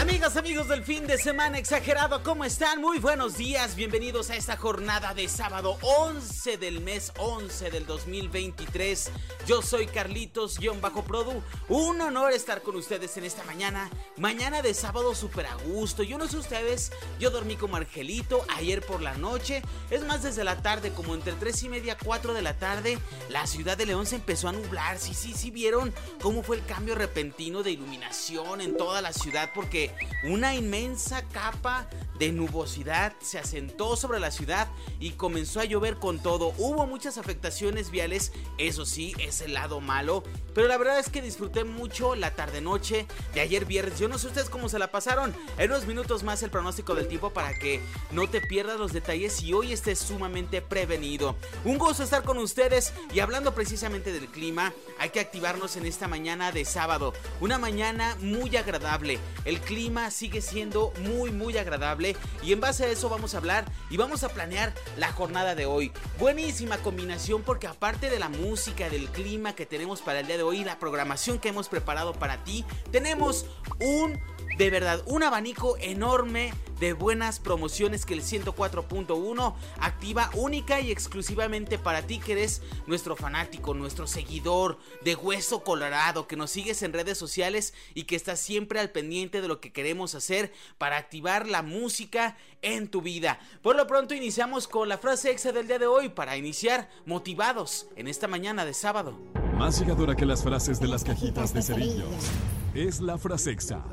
Amigas, amigos del fin de semana exagerado, ¿cómo están? Muy buenos días, bienvenidos a esta jornada de sábado 11 del mes 11 del 2023. Yo soy Carlitos-Produ. Un honor estar con ustedes en esta mañana. Mañana de sábado súper a gusto. Yo no sé ustedes, yo dormí como Argelito ayer por la noche. Es más, desde la tarde, como entre 3 y media, 4 de la tarde, la ciudad de León se empezó a nublar. Sí, sí, sí, vieron cómo fue el cambio repentino de iluminación en toda la ciudad porque una inmensa capa de nubosidad se asentó sobre la ciudad y comenzó a llover con todo. Hubo muchas afectaciones viales, eso sí, es el lado malo, pero la verdad es que disfruté mucho la tarde-noche de ayer viernes. Yo no sé ustedes cómo se la pasaron. En unos minutos más el pronóstico del tiempo para que no te pierdas los detalles y hoy estés sumamente prevenido. Un gusto estar con ustedes y hablando precisamente del clima, hay que activarnos en esta mañana de sábado. Una mañana muy agradable. El clima clima sigue siendo muy muy agradable y en base a eso vamos a hablar y vamos a planear la jornada de hoy. Buenísima combinación porque aparte de la música, del clima que tenemos para el día de hoy, la programación que hemos preparado para ti, tenemos un de verdad, un abanico enorme de buenas promociones que el 104.1 activa única y exclusivamente para ti que eres nuestro fanático, nuestro seguidor de Hueso Colorado, que nos sigues en redes sociales y que estás siempre al pendiente de lo que queremos hacer para activar la música en tu vida. Por lo pronto iniciamos con la frase exa del día de hoy para iniciar motivados en esta mañana de sábado. Más llegadora que las frases de las cajitas de cerillos es la frase exa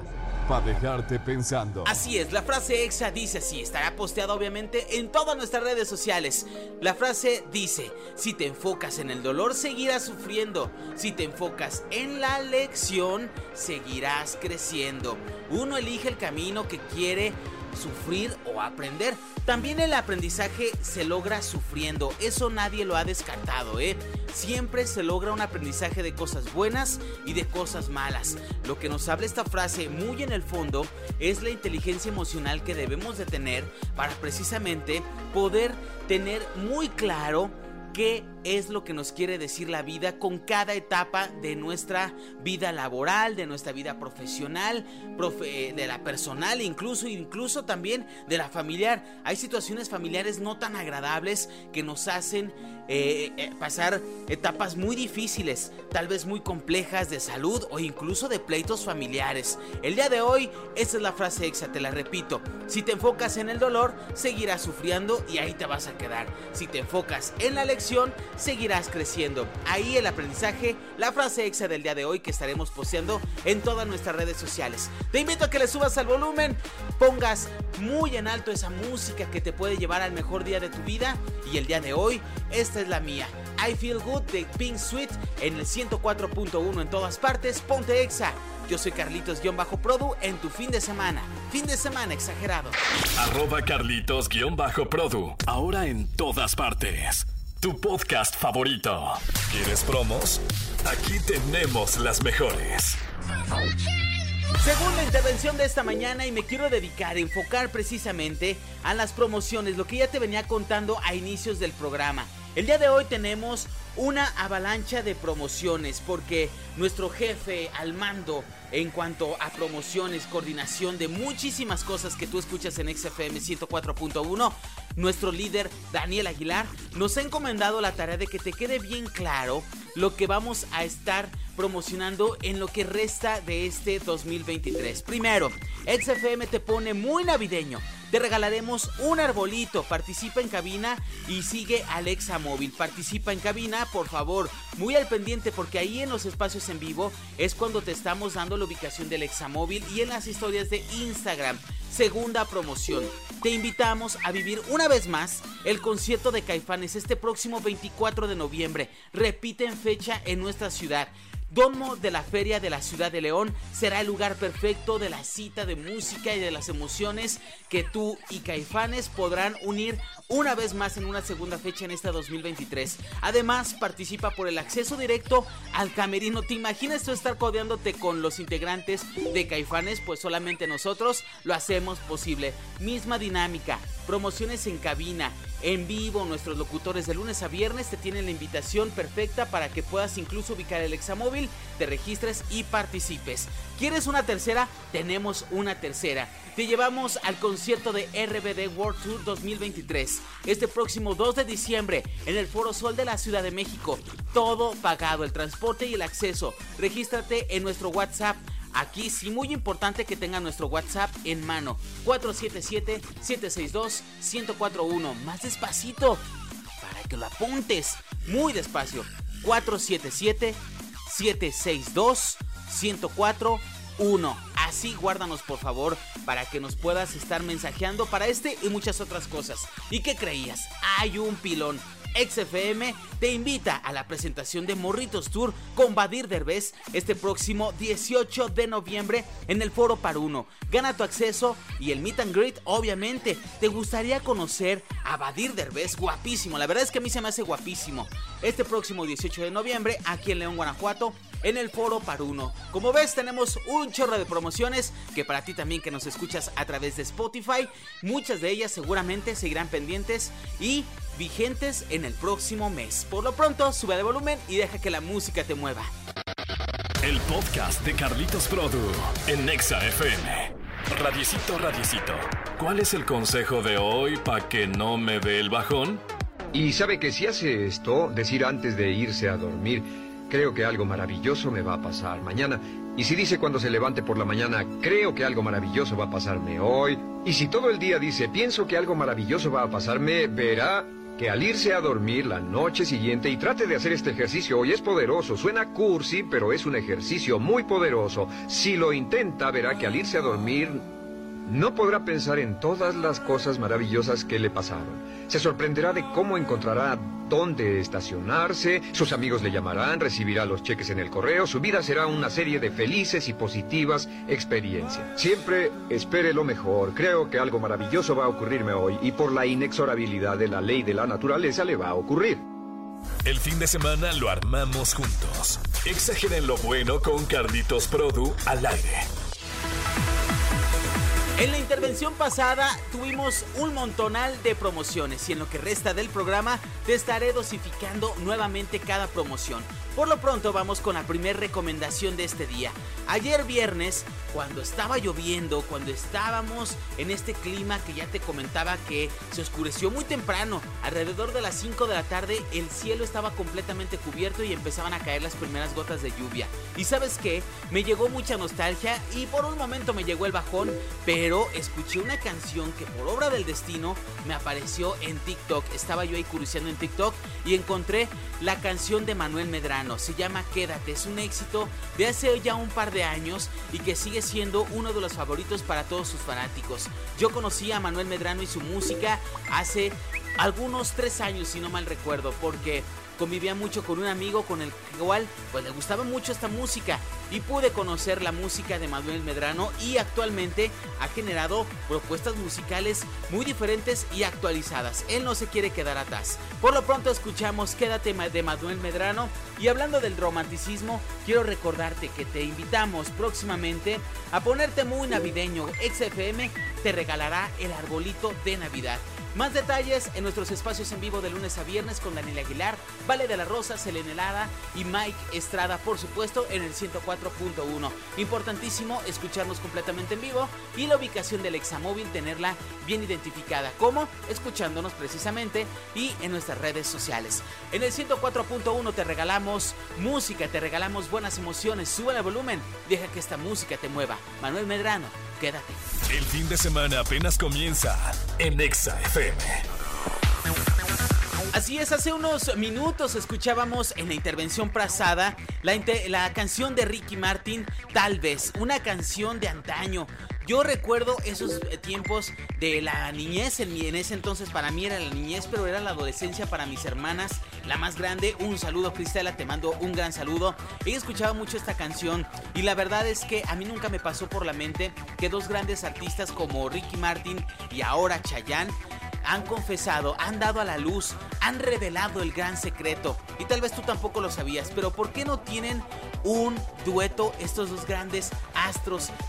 para dejarte pensando. Así es, la frase exa dice así, estará posteada obviamente en todas nuestras redes sociales. La frase dice, si te enfocas en el dolor, seguirás sufriendo. Si te enfocas en la lección, seguirás creciendo. Uno elige el camino que quiere sufrir o aprender. También el aprendizaje se logra sufriendo, eso nadie lo ha descartado, ¿eh? Siempre se logra un aprendizaje de cosas buenas y de cosas malas. Lo que nos habla esta frase muy en el fondo es la inteligencia emocional que debemos de tener para precisamente poder tener muy claro qué es lo que nos quiere decir la vida con cada etapa de nuestra vida laboral, de nuestra vida profesional, de la personal, incluso, incluso también de la familiar. Hay situaciones familiares no tan agradables que nos hacen eh, eh, pasar etapas muy difíciles, tal vez muy complejas de salud o incluso de pleitos familiares. El día de hoy, esa es la frase exa, te la repito. Si te enfocas en el dolor, seguirás sufriendo y ahí te vas a quedar. Si te enfocas en la lección, seguirás creciendo. Ahí el aprendizaje, la frase exa del día de hoy que estaremos posteando en todas nuestras redes sociales. Te invito a que le subas al volumen, pongas muy en alto esa música que te puede llevar al mejor día de tu vida y el día de hoy, esta es la mía. I Feel Good de Pink Sweet en el 104.1 en todas partes, ponte exa. Yo soy Carlitos-Produ en tu fin de semana. Fin de semana exagerado. Arroba Carlitos-Produ. Ahora en todas partes tu podcast favorito. ¿Quieres promos? Aquí tenemos las mejores. Según la intervención de esta mañana y me quiero dedicar, a enfocar precisamente a las promociones, lo que ya te venía contando a inicios del programa. El día de hoy tenemos una avalancha de promociones porque nuestro jefe al mando en cuanto a promociones, coordinación de muchísimas cosas que tú escuchas en XFM 104.1, nuestro líder Daniel Aguilar nos ha encomendado la tarea de que te quede bien claro lo que vamos a estar promocionando en lo que resta de este 2023. Primero, XFM te pone muy navideño te regalaremos un arbolito. Participa en cabina y sigue Alexa Móvil. Participa en cabina, por favor, muy al pendiente porque ahí en los espacios en vivo es cuando te estamos dando la ubicación de Alexa Móvil y en las historias de Instagram. Segunda promoción. Te invitamos a vivir una vez más el concierto de Caifanes este próximo 24 de noviembre. Repite en fecha en nuestra ciudad. Domo de la Feria de la Ciudad de León será el lugar perfecto de la cita de música y de las emociones que tú y Caifanes podrán unir una vez más en una segunda fecha en esta 2023. Además, participa por el acceso directo al camerino. ¿Te imaginas tú estar codeándote con los integrantes de Caifanes? Pues solamente nosotros lo hacemos posible. Misma dinámica, promociones en cabina, en vivo, nuestros locutores de lunes a viernes te tienen la invitación perfecta para que puedas incluso ubicar el examóvil, te registres y participes. ¿Quieres una tercera? Tenemos una tercera. Te llevamos al concierto de RBD World Tour 2023. Este próximo 2 de diciembre en el Foro Sol de la Ciudad de México. Todo pagado, el transporte y el acceso. Regístrate en nuestro WhatsApp Aquí sí, muy importante que tengan nuestro WhatsApp en mano. 477-762-1041. Más despacito. Para que lo apuntes. Muy despacio. 477-762-1041. Así guárdanos por favor para que nos puedas estar mensajeando para este y muchas otras cosas. ¿Y qué creías? Hay un pilón XFM te invita a la presentación de Morritos Tour con Badir Derbez este próximo 18 de noviembre en el Foro Paruno. Gana tu acceso y el meet and greet, obviamente. ¿Te gustaría conocer a Badir Derbez? Guapísimo, la verdad es que a mí se me hace guapísimo. Este próximo 18 de noviembre, aquí en León, Guanajuato, en el Foro Paruno. Como ves, tenemos un chorro de promociones que para ti también que nos escuchas a través de Spotify, muchas de ellas seguramente seguirán pendientes y vigentes en el próximo mes. Por lo pronto, sube de volumen y deja que la música te mueva. El podcast de Carlitos Produ en Nexa FM. Radiecito, radiecito. ¿Cuál es el consejo de hoy para que no me dé el bajón? Y sabe que si hace esto, decir antes de irse a dormir, creo que algo maravilloso me va a pasar mañana. Y si dice cuando se levante por la mañana, creo que algo maravilloso va a pasarme hoy. Y si todo el día dice, pienso que algo maravilloso va a pasarme, verá que al irse a dormir la noche siguiente y trate de hacer este ejercicio hoy es poderoso, suena cursi, pero es un ejercicio muy poderoso. Si lo intenta, verá que al irse a dormir no podrá pensar en todas las cosas maravillosas que le pasaron. Se sorprenderá de cómo encontrará dónde estacionarse, sus amigos le llamarán, recibirá los cheques en el correo, su vida será una serie de felices y positivas experiencias. Siempre espere lo mejor, creo que algo maravilloso va a ocurrirme hoy y por la inexorabilidad de la ley de la naturaleza le va a ocurrir. El fin de semana lo armamos juntos. Exageren lo bueno con Carlitos Produ al aire. En la intervención pasada tuvimos un montonal de promociones y en lo que resta del programa te estaré dosificando nuevamente cada promoción. Por lo pronto vamos con la primera recomendación de este día. Ayer viernes, cuando estaba lloviendo, cuando estábamos en este clima que ya te comentaba que se oscureció muy temprano, alrededor de las 5 de la tarde el cielo estaba completamente cubierto y empezaban a caer las primeras gotas de lluvia. Y sabes qué, me llegó mucha nostalgia y por un momento me llegó el bajón, pero escuché una canción que por obra del destino me apareció en TikTok. Estaba yo ahí curioseando en TikTok y encontré la canción de Manuel Medrano se llama Quédate, es un éxito de hace ya un par de años y que sigue siendo uno de los favoritos para todos sus fanáticos. Yo conocí a Manuel Medrano y su música hace algunos tres años, si no mal recuerdo, porque convivía mucho con un amigo con el cual pues le gustaba mucho esta música y pude conocer la música de Manuel Medrano y actualmente ha generado propuestas musicales muy diferentes y actualizadas. Él no se quiere quedar atrás. Por lo pronto escuchamos Quédate de Manuel Medrano y hablando del romanticismo, quiero recordarte que te invitamos próximamente a ponerte muy navideño. XFM te regalará el arbolito de Navidad. Más detalles en nuestros espacios en vivo de lunes a viernes con Daniel Aguilar, Vale de la Rosa, Selene Helada y Mike Estrada, por supuesto, en el 104.1. Importantísimo escucharnos completamente en vivo y la ubicación del examóvil tenerla bien identificada, como escuchándonos precisamente y en nuestras redes sociales. En el 104.1 te regalamos música, te regalamos buenas emociones, sube el volumen, deja que esta música te mueva. Manuel Medrano, quédate. El fin de semana apenas comienza en Exa FM. Así es, hace unos minutos escuchábamos en la intervención pasada la, la, canción de Ricky Martin, Tal vez, una canción de antaño, Yo recuerdo esos eh, tiempos de la niñez, en, ese entonces para mí era la niñez, pero era la adolescencia para mis hermanas, la más grande. Un saludo, Cristela, te mando un gran saludo. Ella escuchaba mucho esta canción y la verdad es que a mí nunca me pasó por la mente que dos grandes artistas como Ricky Martin y ahora Chayanne han confesado, han dado a la luz, han revelado el gran secreto. Y tal vez tú tampoco lo sabías, pero ¿por qué no tienen un dueto estos dos grandes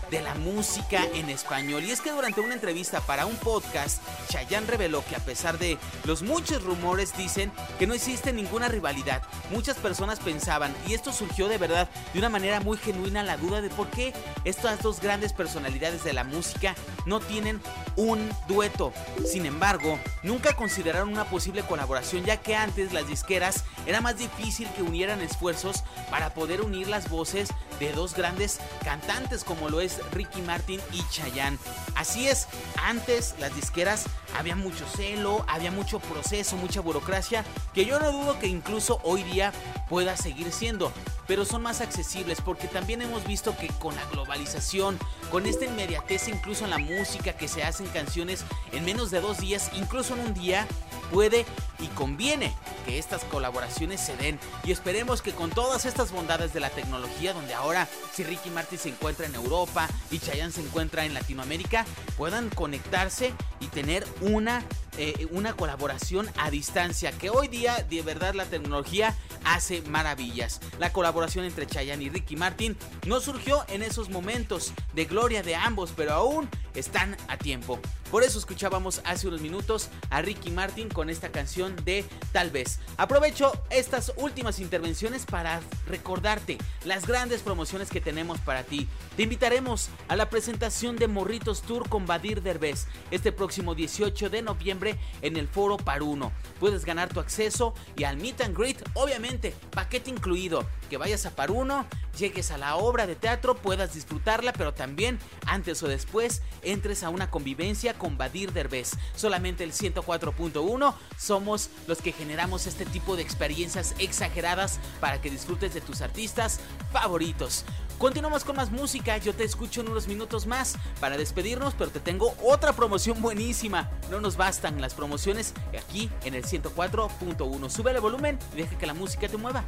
de la música en español? Y es que durante una entrevista para un podcast, Chayanne reveló que a pesar de los muchos rumores dicen que no existe ninguna rivalidad. Muchas personas pensaban, y esto surgió de verdad de una manera muy genuina, la duda de por qué estas dos grandes personalidades de la música no tienen un dueto. Sin embargo, nunca consideraron una posible colaboración ya que antes las disqueras era más difícil que unieran esfuerzos para poder unir las voces de dos grandes cantantes como lo es Ricky Martin y Chayanne. Así es, antes las disqueras había mucho celo, había mucho proceso, mucha burocracia, que yo no dudo que incluso hoy día pueda seguir siendo, pero son más accesibles porque también hemos visto que con la globalización, con esta inmediatez incluso en la música que se hacen canciones en menos de dos días, incluso en un día, puede y conviene que estas colaboraciones se den y esperemos que con todas estas bondades de la tecnología donde ahora si Ricky Martin se encuentra en Europa y Chayanne se encuentra en Latinoamérica puedan conectarse y tener una eh, una colaboración a distancia que hoy día de verdad la tecnología hace maravillas. La colaboración entre Chayanne y Ricky Martin no surgió en esos momentos de gloria de ambos, pero aún están a tiempo. Por eso escuchábamos hace unos minutos a Ricky Martin con esta canción de Tal vez. Aprovecho estas últimas intervenciones para recordarte las grandes promociones que tenemos para ti. Te invitaremos a la presentación de Morritos Tour con Badir Derbez este próximo 18 de noviembre en el Foro Paruno. Puedes ganar tu acceso y al meet and greet, obviamente, paquete incluido. Que vayas a Paruno, llegues a la obra de teatro, puedas disfrutarla, pero también antes o después entres a una convivencia con Badir Derbez. Solamente el 104.1 somos los que generamos este tipo de experiencias exageradas para que disfrutes de tus artistas favoritos. Continuamos con más música, yo te escucho en unos minutos más para despedirnos, pero te tengo otra promoción buenísima. No nos bastan las promociones aquí en el 104.1. Sube el volumen y deja que la música te mueva.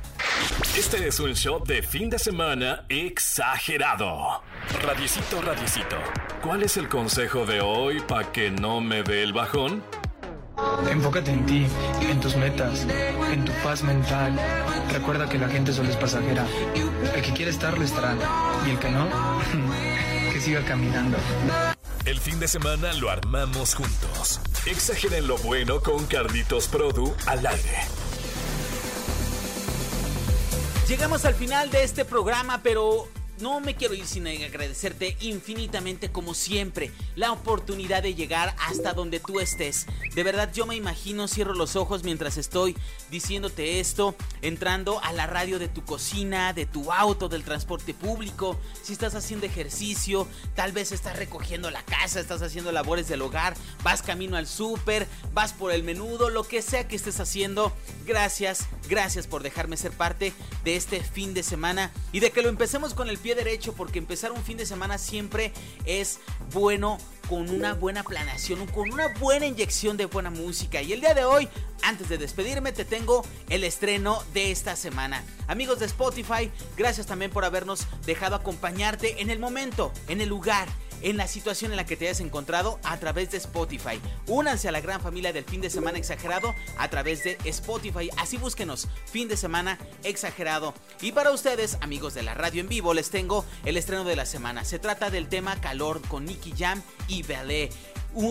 Este es un show de fin de semana exagerado. Radiecito, radiecito. ¿Cuál es el consejo de hoy para que no me dé el bajón? Enfócate en ti, en tus metas, en tu paz mental. Recuerda que la gente solo es pasajera. El que quiere estar, lo estará. Y el que no, que siga caminando. El fin de semana lo armamos juntos. Exageren lo bueno con Carlitos Produ al aire. Llegamos al final de este programa, pero no me quiero ir sin agradecerte infinitamente como siempre la oportunidad de llegar hasta donde tú estés. De verdad yo me imagino, cierro los ojos mientras estoy diciéndote esto, entrando a la radio de tu cocina, de tu auto, del transporte público, si estás haciendo ejercicio, tal vez estás recogiendo la casa, estás haciendo labores del hogar, vas camino al súper, vas por el menudo, lo que sea que estés haciendo. Gracias, gracias por dejarme ser parte de este fin de semana y de que lo empecemos con el pie derecho porque empezar un fin de semana siempre es bueno con una buena planeación, con una buena inyección de buena música. Y el día de hoy, antes de despedirme, te tengo el estreno de esta semana. Amigos de Spotify, gracias también por habernos dejado acompañarte en el momento, en el lugar en la situación en la que te hayas encontrado a través de Spotify. Únanse a la gran familia del fin de semana exagerado a través de Spotify. Así búsquenos, fin de semana exagerado. Y para ustedes, amigos de la radio en vivo, les tengo el estreno de la semana. Se trata del tema Calor con Nicky Jam y Belé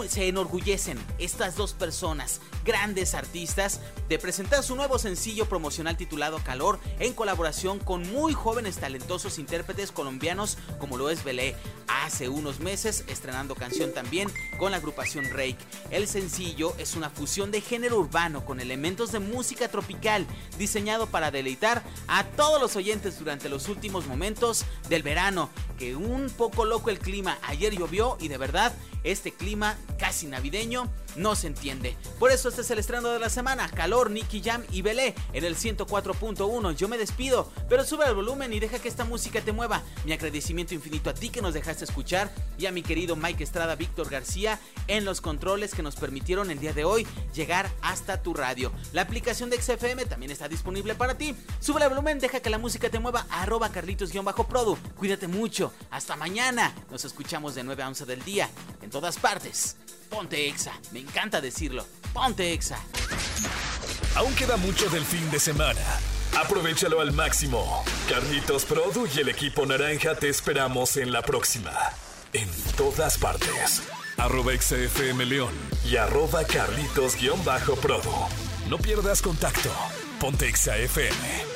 se enorgullecen estas dos personas, grandes artistas, de presentar su nuevo sencillo promocional titulado Calor en colaboración con muy jóvenes talentosos intérpretes colombianos como lo es Belé. Hace unos meses estrenando canción también con la agrupación Rake. El sencillo es una fusión de género urbano con elementos de música tropical diseñado para deleitar a todos los oyentes durante los últimos momentos del verano. Que un poco loco el clima, ayer llovió y de verdad este clima casi navideño no se entiende. Por eso este es el estreno de la semana. Calor, Nicky Jam y Belé en el 104.1. Yo me despido, pero sube el volumen y deja que esta música te mueva. Mi agradecimiento infinito a ti que nos dejaste escuchar y a mi querido Mike Estrada, Víctor García en los controles que nos permitieron el día de hoy llegar hasta tu radio. La aplicación de XFM también está disponible para ti. Sube el volumen, deja que la música te mueva. Arroba Carlitos-Produ. Cuídate mucho. Hasta mañana. Nos escuchamos de 9 a 11 del día en todas partes. Ponte Exa. Me encanta decirlo. Ponte Exa. Aún queda mucho del fin de semana. Aprovechalo al máximo. Carlitos Produ y el equipo naranja te esperamos en la próxima. En todas partes. Arroba XFM León y arroba Carlitos-Produ. No pierdas contacto. Ponte XFM.